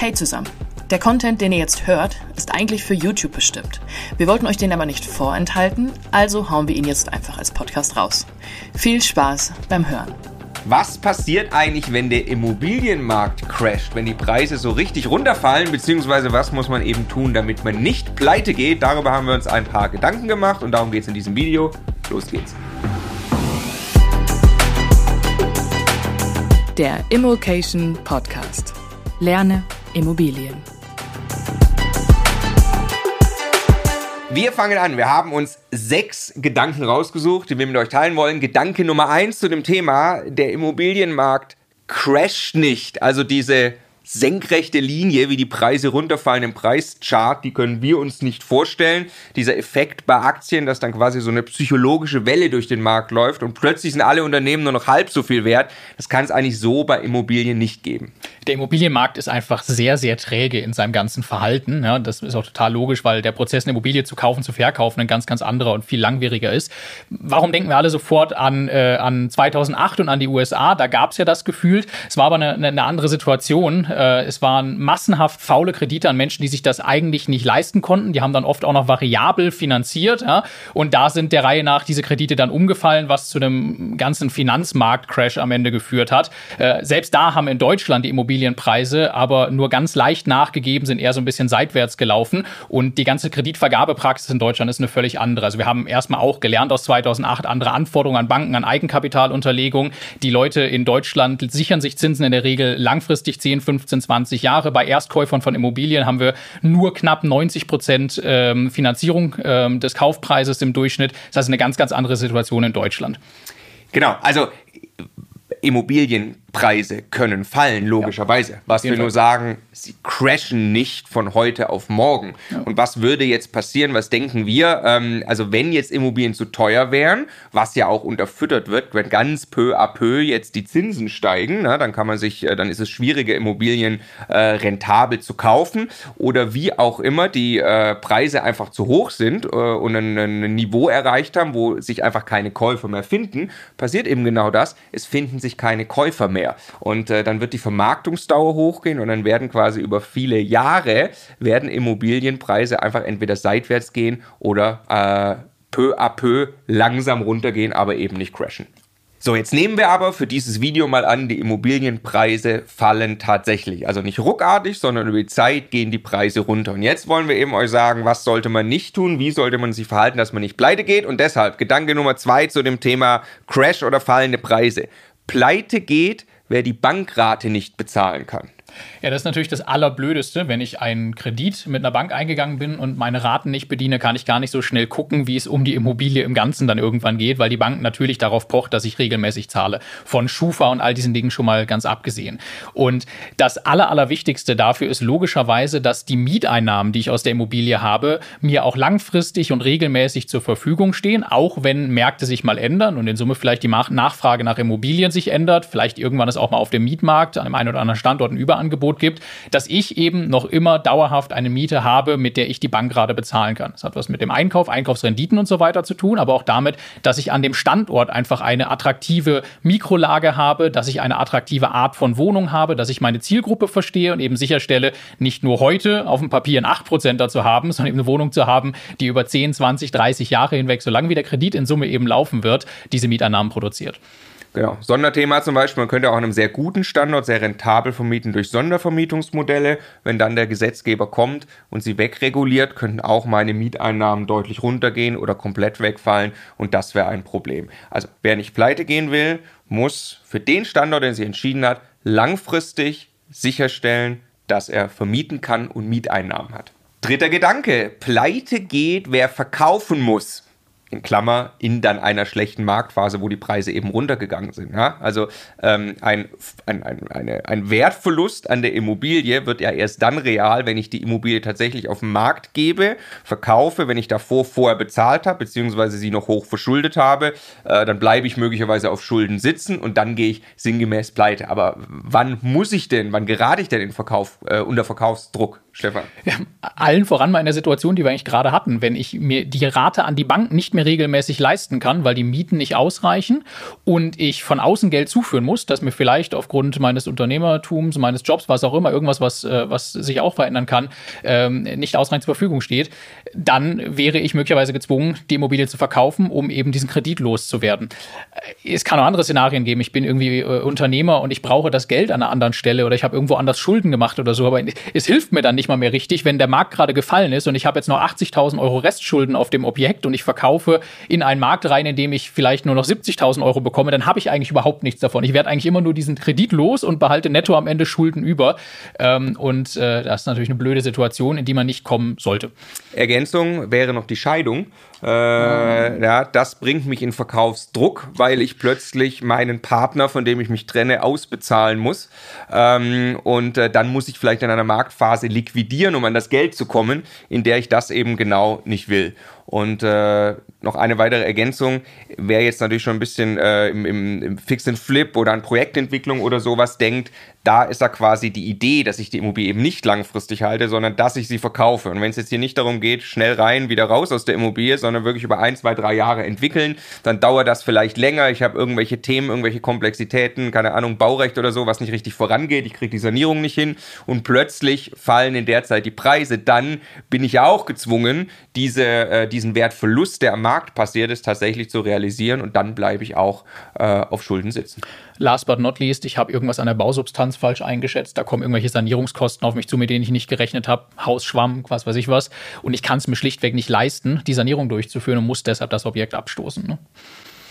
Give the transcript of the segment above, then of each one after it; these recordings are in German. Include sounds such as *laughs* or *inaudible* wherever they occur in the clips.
Hey zusammen. Der Content, den ihr jetzt hört, ist eigentlich für YouTube bestimmt. Wir wollten euch den aber nicht vorenthalten, also hauen wir ihn jetzt einfach als Podcast raus. Viel Spaß beim Hören. Was passiert eigentlich, wenn der Immobilienmarkt crasht, wenn die Preise so richtig runterfallen, beziehungsweise was muss man eben tun, damit man nicht pleite geht? Darüber haben wir uns ein paar Gedanken gemacht und darum geht es in diesem Video. Los geht's. Der Immokation Podcast. Lerne Immobilien. Wir fangen an. Wir haben uns sechs Gedanken rausgesucht, die wir mit euch teilen wollen. Gedanke Nummer eins zu dem Thema, der Immobilienmarkt crasht nicht. Also diese senkrechte Linie, wie die Preise runterfallen im Preischart, die können wir uns nicht vorstellen. Dieser Effekt bei Aktien, dass dann quasi so eine psychologische Welle durch den Markt läuft und plötzlich sind alle Unternehmen nur noch halb so viel wert, das kann es eigentlich so bei Immobilien nicht geben. Der Immobilienmarkt ist einfach sehr, sehr träge in seinem ganzen Verhalten. Ja, das ist auch total logisch, weil der Prozess, eine Immobilie zu kaufen, zu verkaufen, ein ganz, ganz anderer und viel langwieriger ist. Warum denken wir alle sofort an, äh, an 2008 und an die USA? Da gab es ja das Gefühl. Es war aber eine, eine andere Situation äh, es waren massenhaft faule Kredite an Menschen, die sich das eigentlich nicht leisten konnten. Die haben dann oft auch noch variabel finanziert. Ja? Und da sind der Reihe nach diese Kredite dann umgefallen, was zu einem ganzen Finanzmarktcrash am Ende geführt hat. Äh, selbst da haben in Deutschland die Immobilienpreise aber nur ganz leicht nachgegeben, sind eher so ein bisschen seitwärts gelaufen. Und die ganze Kreditvergabepraxis in Deutschland ist eine völlig andere. Also wir haben erstmal auch gelernt aus 2008 andere Anforderungen an Banken, an Eigenkapitalunterlegung. Die Leute in Deutschland sichern sich Zinsen in der Regel langfristig 10, 15 15, 20 Jahre. Bei Erstkäufern von Immobilien haben wir nur knapp 90 Prozent ähm, Finanzierung ähm, des Kaufpreises im Durchschnitt. Das heißt, eine ganz, ganz andere Situation in Deutschland. Genau, also Immobilienpreise können fallen, logischerweise. Ja, was wir nur sagen, sie crashen nicht von heute auf morgen. Ja. Und was würde jetzt passieren? Was denken wir? Ähm, also wenn jetzt Immobilien zu teuer wären, was ja auch unterfüttert wird, wenn ganz peu à peu jetzt die Zinsen steigen, na, dann kann man sich, äh, dann ist es schwieriger, Immobilien äh, rentabel zu kaufen oder wie auch immer die äh, Preise einfach zu hoch sind äh, und ein, ein Niveau erreicht haben, wo sich einfach keine Käufer mehr finden, passiert eben genau das. Es finden sich keine Käufer mehr und äh, dann wird die Vermarktungsdauer hochgehen und dann werden quasi quasi über viele Jahre werden Immobilienpreise einfach entweder seitwärts gehen oder äh, peu à peu langsam runtergehen, aber eben nicht crashen. So, jetzt nehmen wir aber für dieses Video mal an, die Immobilienpreise fallen tatsächlich. Also nicht ruckartig, sondern über die Zeit gehen die Preise runter. Und jetzt wollen wir eben euch sagen, was sollte man nicht tun, wie sollte man sich verhalten, dass man nicht pleite geht. Und deshalb Gedanke Nummer zwei zu dem Thema Crash oder fallende Preise. Pleite geht, wer die Bankrate nicht bezahlen kann. Ja, das ist natürlich das Allerblödeste. Wenn ich einen Kredit mit einer Bank eingegangen bin und meine Raten nicht bediene, kann ich gar nicht so schnell gucken, wie es um die Immobilie im Ganzen dann irgendwann geht, weil die Bank natürlich darauf pocht, dass ich regelmäßig zahle. Von Schufa und all diesen Dingen schon mal ganz abgesehen. Und das Aller, Allerwichtigste dafür ist logischerweise, dass die Mieteinnahmen, die ich aus der Immobilie habe, mir auch langfristig und regelmäßig zur Verfügung stehen, auch wenn Märkte sich mal ändern und in Summe vielleicht die Nachfrage nach Immobilien sich ändert, vielleicht irgendwann ist auch mal auf dem Mietmarkt an dem einen oder anderen Standort ein Überangebot Angebot gibt, dass ich eben noch immer dauerhaft eine Miete habe, mit der ich die Bank gerade bezahlen kann. Das hat was mit dem Einkauf, Einkaufsrenditen und so weiter zu tun, aber auch damit, dass ich an dem Standort einfach eine attraktive Mikrolage habe, dass ich eine attraktive Art von Wohnung habe, dass ich meine Zielgruppe verstehe und eben sicherstelle, nicht nur heute auf dem Papier ein 8% dazu haben, sondern eben eine Wohnung zu haben, die über 10, 20, 30 Jahre hinweg, solange wie der Kredit in Summe eben laufen wird, diese Mieteinnahmen produziert. Genau. Sonderthema zum Beispiel, man könnte auch an einem sehr guten Standort sehr rentabel vermieten durch Sondervermietungsmodelle. Wenn dann der Gesetzgeber kommt und sie wegreguliert, könnten auch meine Mieteinnahmen deutlich runtergehen oder komplett wegfallen und das wäre ein Problem. Also wer nicht pleite gehen will, muss für den Standort, den sie entschieden hat, langfristig sicherstellen, dass er vermieten kann und Mieteinnahmen hat. Dritter Gedanke, pleite geht, wer verkaufen muss in Klammer, in dann einer schlechten Marktphase, wo die Preise eben runtergegangen sind. Ja? Also ähm, ein, ein, ein, eine, ein Wertverlust an der Immobilie wird ja erst dann real, wenn ich die Immobilie tatsächlich auf den Markt gebe, verkaufe, wenn ich davor vorher bezahlt habe, beziehungsweise sie noch hoch verschuldet habe, äh, dann bleibe ich möglicherweise auf Schulden sitzen und dann gehe ich sinngemäß pleite. Aber wann muss ich denn, wann gerate ich denn in Verkauf, äh, unter Verkaufsdruck? Stefan? Ja, allen voran mal in der Situation, die wir eigentlich gerade hatten, wenn ich mir die Rate an die Bank nicht mehr regelmäßig leisten kann, weil die Mieten nicht ausreichen und ich von außen Geld zuführen muss, das mir vielleicht aufgrund meines Unternehmertums, meines Jobs, was auch immer, irgendwas, was, äh, was sich auch verändern kann, ähm, nicht ausreichend zur Verfügung steht, dann wäre ich möglicherweise gezwungen, die Immobilie zu verkaufen, um eben diesen Kredit loszuwerden. Äh, es kann auch andere Szenarien geben. Ich bin irgendwie äh, Unternehmer und ich brauche das Geld an einer anderen Stelle oder ich habe irgendwo anders Schulden gemacht oder so, aber es hilft mir dann nicht mal mehr richtig, wenn der Markt gerade gefallen ist und ich habe jetzt noch 80.000 Euro Restschulden auf dem Objekt und ich verkaufe in einen Markt rein, in dem ich vielleicht nur noch 70.000 Euro bekomme, dann habe ich eigentlich überhaupt nichts davon. Ich werde eigentlich immer nur diesen Kredit los und behalte netto am Ende Schulden über. Ähm, und äh, das ist natürlich eine blöde Situation, in die man nicht kommen sollte. Ergänzung wäre noch die Scheidung. Äh, ja, das bringt mich in Verkaufsdruck, weil ich plötzlich meinen Partner, von dem ich mich trenne, ausbezahlen muss. Ähm, und äh, dann muss ich vielleicht in einer Marktphase liquidieren, um an das Geld zu kommen, in der ich das eben genau nicht will. Und äh, noch eine weitere Ergänzung, wer jetzt natürlich schon ein bisschen äh, im, im, im Fix and Flip oder an Projektentwicklung oder sowas denkt, da ist da quasi die Idee, dass ich die Immobilie eben nicht langfristig halte, sondern dass ich sie verkaufe. Und wenn es jetzt hier nicht darum geht, schnell rein, wieder raus aus der Immobilie, sondern wirklich über ein, zwei, drei Jahre entwickeln, dann dauert das vielleicht länger. Ich habe irgendwelche Themen, irgendwelche Komplexitäten, keine Ahnung, Baurecht oder so, was nicht richtig vorangeht. Ich kriege die Sanierung nicht hin und plötzlich fallen in der Zeit die Preise. Dann bin ich ja auch gezwungen, diese, äh, diesen Wertverlust, der am Markt passiert ist, tatsächlich zu realisieren und dann bleibe ich auch äh, auf Schulden sitzen. Last but not least, ich habe irgendwas an der Bausubstanz falsch eingeschätzt. Da kommen irgendwelche Sanierungskosten auf mich zu, mit denen ich nicht gerechnet habe. Hausschwamm, was weiß ich was. Und ich kann es mir schlichtweg nicht leisten, die Sanierung durchzuführen und muss deshalb das Objekt abstoßen. Ne?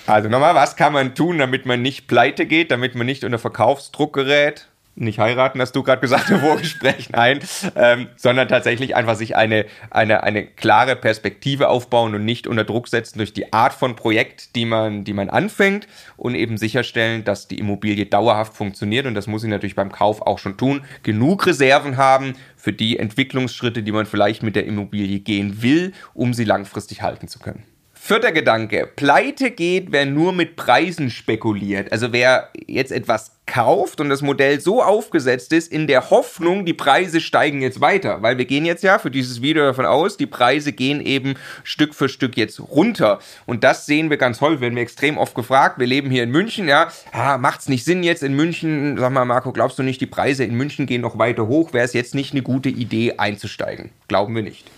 Also nochmal, was kann man tun, damit man nicht pleite geht, damit man nicht unter Verkaufsdruck gerät? Nicht heiraten, hast du gerade gesagt im Vorgespräch, *laughs* nein, ähm, sondern tatsächlich einfach sich eine, eine, eine klare Perspektive aufbauen und nicht unter Druck setzen durch die Art von Projekt, die man, die man anfängt und eben sicherstellen, dass die Immobilie dauerhaft funktioniert und das muss ich natürlich beim Kauf auch schon tun, genug Reserven haben für die Entwicklungsschritte, die man vielleicht mit der Immobilie gehen will, um sie langfristig halten zu können. Vierter Gedanke. Pleite geht, wer nur mit Preisen spekuliert. Also wer jetzt etwas kauft und das Modell so aufgesetzt ist, in der Hoffnung, die Preise steigen jetzt weiter. Weil wir gehen jetzt ja für dieses Video davon aus, die Preise gehen eben Stück für Stück jetzt runter. Und das sehen wir ganz häufig, werden wir extrem oft gefragt. Wir leben hier in München, ja, ah, macht's nicht Sinn jetzt in München? Sag mal, Marco, glaubst du nicht, die Preise in München gehen noch weiter hoch? Wäre es jetzt nicht eine gute Idee einzusteigen? Glauben wir nicht.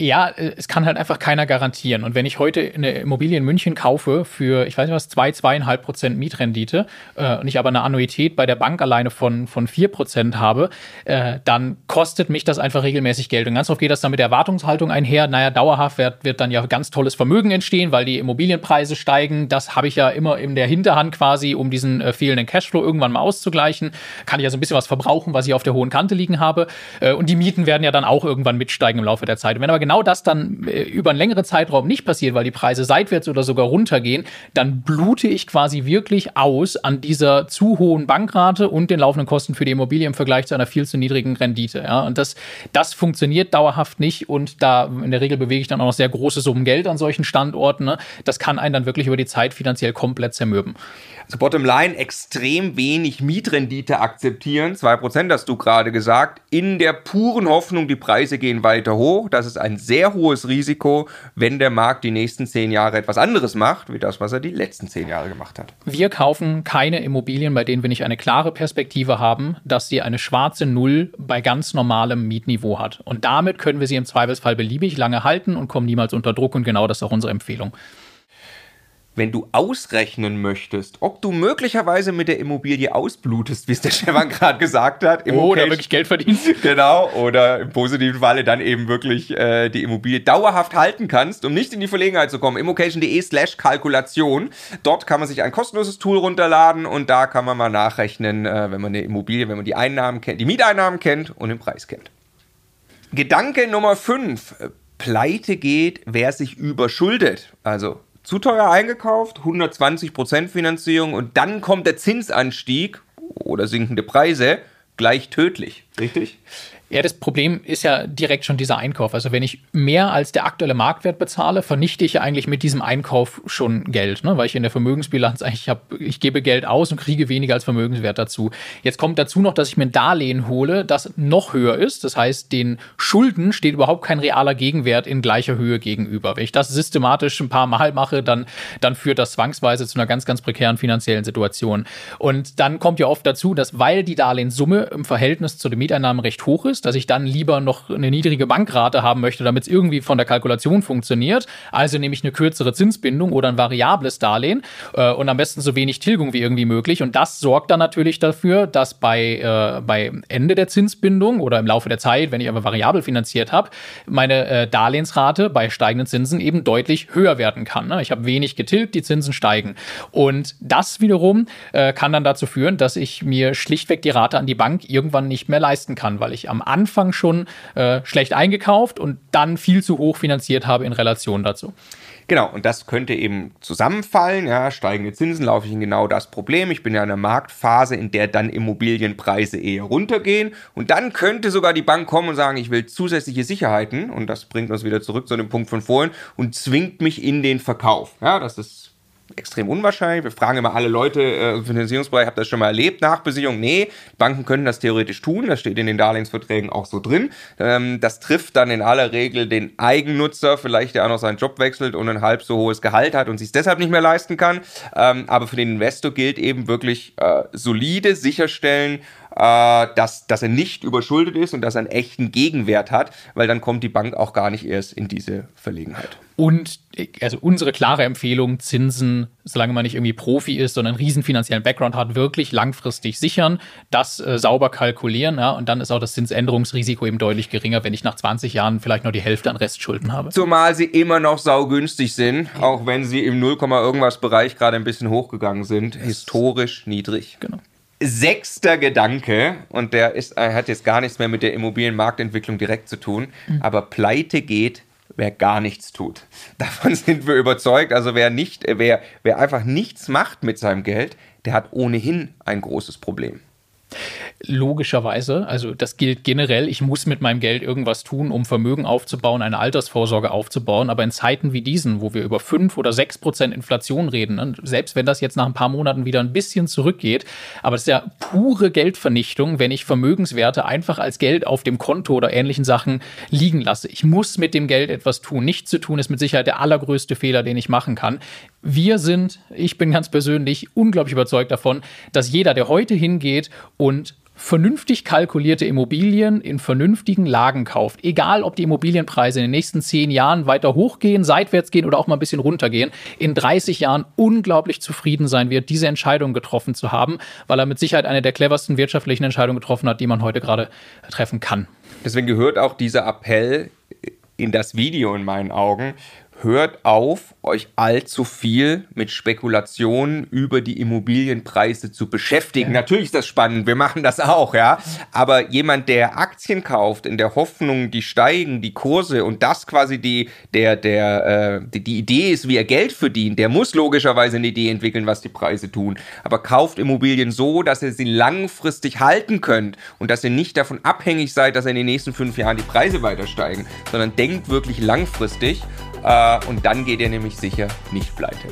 Ja, äh, es kann halt einfach keiner garantieren. Und wenn ich heute eine Immobilie in München kaufe für, ich weiß nicht was, zwei, zweieinhalb Prozent Mietrendite äh, und ich aber eine Annuität bei der Bank alleine von, von vier Prozent habe, äh, dann kostet mich das einfach regelmäßig Geld. Und ganz oft geht das dann mit der Erwartungshaltung einher. Naja, dauerhaft wird, wird dann ja ganz tolles Vermögen entstehen, weil die Immobilienpreise steigen. Das habe ich ja immer in der Hinterhand quasi, um diesen äh, fehlenden Cashflow irgendwann mal auszugleichen. Kann ich ja so ein bisschen was verbrauchen, was ich auf der hohen Kante liegen habe. Äh, und die Mieten werden ja dann auch irgendwann mitsteigen im Laufe der Zeit. Und wenn aber genau genau das dann äh, über einen längeren Zeitraum nicht passiert, weil die Preise seitwärts oder sogar runtergehen, dann blute ich quasi wirklich aus an dieser zu hohen Bankrate und den laufenden Kosten für die Immobilie im Vergleich zu einer viel zu niedrigen Rendite. Ja? Und das, das funktioniert dauerhaft nicht und da in der Regel bewege ich dann auch noch sehr große Summen Geld an solchen Standorten. Ne? Das kann einen dann wirklich über die Zeit finanziell komplett zermürben. Also bottom line, extrem wenig Mietrendite akzeptieren, 2% hast du gerade gesagt, in der puren Hoffnung, die Preise gehen weiter hoch. Das ist ein sehr hohes Risiko, wenn der Markt die nächsten zehn Jahre etwas anderes macht, wie das, was er die letzten zehn Jahre gemacht hat. Wir kaufen keine Immobilien, bei denen wir nicht eine klare Perspektive haben, dass sie eine schwarze Null bei ganz normalem Mietniveau hat. Und damit können wir sie im Zweifelsfall beliebig lange halten und kommen niemals unter Druck. Und genau das ist auch unsere Empfehlung wenn du ausrechnen möchtest, ob du möglicherweise mit der Immobilie ausblutest, wie es der Stefan *laughs* gerade gesagt hat. Im oh, oder wirklich Geld verdienst. *laughs* Genau, oder im positiven Falle dann eben wirklich äh, die Immobilie dauerhaft halten kannst, um nicht in die Verlegenheit zu kommen. Immocation.de slash Kalkulation. Dort kann man sich ein kostenloses Tool runterladen und da kann man mal nachrechnen, äh, wenn man eine Immobilie, wenn man die Einnahmen kennt, die Mieteinnahmen kennt und den Preis kennt. Gedanke Nummer 5. Pleite geht, wer sich überschuldet. Also zu teuer eingekauft, 120% Finanzierung und dann kommt der Zinsanstieg oder sinkende Preise gleich tödlich. Richtig? Ja, das Problem ist ja direkt schon dieser Einkauf. Also wenn ich mehr als der aktuelle Marktwert bezahle, vernichte ich ja eigentlich mit diesem Einkauf schon Geld, ne? weil ich in der Vermögensbilanz eigentlich habe, ich gebe Geld aus und kriege weniger als Vermögenswert dazu. Jetzt kommt dazu noch, dass ich mir ein Darlehen hole, das noch höher ist. Das heißt, den Schulden steht überhaupt kein realer Gegenwert in gleicher Höhe gegenüber. Wenn ich das systematisch ein paar Mal mache, dann, dann führt das zwangsweise zu einer ganz, ganz prekären finanziellen Situation. Und dann kommt ja oft dazu, dass weil die Darlehenssumme im Verhältnis zu den Mieteinnahmen recht hoch ist, dass ich dann lieber noch eine niedrige Bankrate haben möchte, damit es irgendwie von der Kalkulation funktioniert. Also nehme ich eine kürzere Zinsbindung oder ein variables Darlehen äh, und am besten so wenig Tilgung wie irgendwie möglich. Und das sorgt dann natürlich dafür, dass bei, äh, bei Ende der Zinsbindung oder im Laufe der Zeit, wenn ich aber variabel finanziert habe, meine äh, Darlehensrate bei steigenden Zinsen eben deutlich höher werden kann. Ne? Ich habe wenig getilgt, die Zinsen steigen. Und das wiederum äh, kann dann dazu führen, dass ich mir schlichtweg die Rate an die Bank irgendwann nicht mehr leisten kann, weil ich am Anfang schon äh, schlecht eingekauft und dann viel zu hoch finanziert habe in Relation dazu. Genau, und das könnte eben zusammenfallen. Ja, steigende Zinsen laufe ich in genau das Problem. Ich bin ja in einer Marktphase, in der dann Immobilienpreise eher runtergehen. Und dann könnte sogar die Bank kommen und sagen, ich will zusätzliche Sicherheiten. Und das bringt uns wieder zurück zu dem Punkt von vorhin und zwingt mich in den Verkauf. Ja, das ist extrem unwahrscheinlich. Wir fragen immer alle Leute äh, im Finanzierungsbereich, habt ihr das schon mal erlebt, Nachbesicherung? Nee, Banken können das theoretisch tun, das steht in den Darlehensverträgen auch so drin. Ähm, das trifft dann in aller Regel den Eigennutzer, vielleicht der auch noch seinen Job wechselt und ein halb so hohes Gehalt hat und sich deshalb nicht mehr leisten kann. Ähm, aber für den Investor gilt eben wirklich äh, solide sicherstellen, äh, dass, dass er nicht überschuldet ist und dass er einen echten Gegenwert hat, weil dann kommt die Bank auch gar nicht erst in diese Verlegenheit. Und also unsere klare Empfehlung, Zinsen, solange man nicht irgendwie Profi ist, sondern einen riesen finanziellen Background hat, wirklich langfristig sichern, das äh, sauber kalkulieren, ja, und dann ist auch das Zinsänderungsrisiko eben deutlich geringer, wenn ich nach 20 Jahren vielleicht noch die Hälfte an Restschulden habe. Zumal sie immer noch saugünstig sind, auch wenn sie im 0, irgendwas Bereich gerade ein bisschen hochgegangen sind, historisch niedrig. Genau sechster Gedanke, und der ist, er hat jetzt gar nichts mehr mit der Immobilienmarktentwicklung direkt zu tun, mhm. aber pleite geht, wer gar nichts tut. *laughs* Davon sind wir überzeugt. Also wer nicht, wer, wer einfach nichts macht mit seinem Geld, der hat ohnehin ein großes Problem. Logischerweise, also das gilt generell, ich muss mit meinem Geld irgendwas tun, um Vermögen aufzubauen, eine Altersvorsorge aufzubauen. Aber in Zeiten wie diesen, wo wir über 5 oder 6 Prozent Inflation reden, ne, selbst wenn das jetzt nach ein paar Monaten wieder ein bisschen zurückgeht, aber es ist ja pure Geldvernichtung, wenn ich Vermögenswerte einfach als Geld auf dem Konto oder ähnlichen Sachen liegen lasse. Ich muss mit dem Geld etwas tun. Nichts zu tun ist mit Sicherheit der allergrößte Fehler, den ich machen kann. Wir sind, ich bin ganz persönlich unglaublich überzeugt davon, dass jeder, der heute hingeht und vernünftig kalkulierte Immobilien in vernünftigen Lagen kauft, egal ob die Immobilienpreise in den nächsten zehn Jahren weiter hochgehen, seitwärts gehen oder auch mal ein bisschen runtergehen, in 30 Jahren unglaublich zufrieden sein wird, diese Entscheidung getroffen zu haben, weil er mit Sicherheit eine der cleversten wirtschaftlichen Entscheidungen getroffen hat, die man heute gerade treffen kann. Deswegen gehört auch dieser Appell in das Video in meinen Augen hört auf, euch allzu viel mit Spekulationen über die Immobilienpreise zu beschäftigen. Ja. Natürlich ist das spannend, wir machen das auch, ja. Aber jemand, der Aktien kauft, in der Hoffnung, die steigen, die Kurse und das quasi die, der, der, äh, die, die Idee ist, wie er Geld verdient, der muss logischerweise eine Idee entwickeln, was die Preise tun. Aber kauft Immobilien so, dass ihr sie langfristig halten könnt und dass ihr nicht davon abhängig seid, dass in den nächsten fünf Jahren die Preise weiter steigen, sondern denkt wirklich langfristig äh, und dann geht ihr nämlich sicher nicht pleite.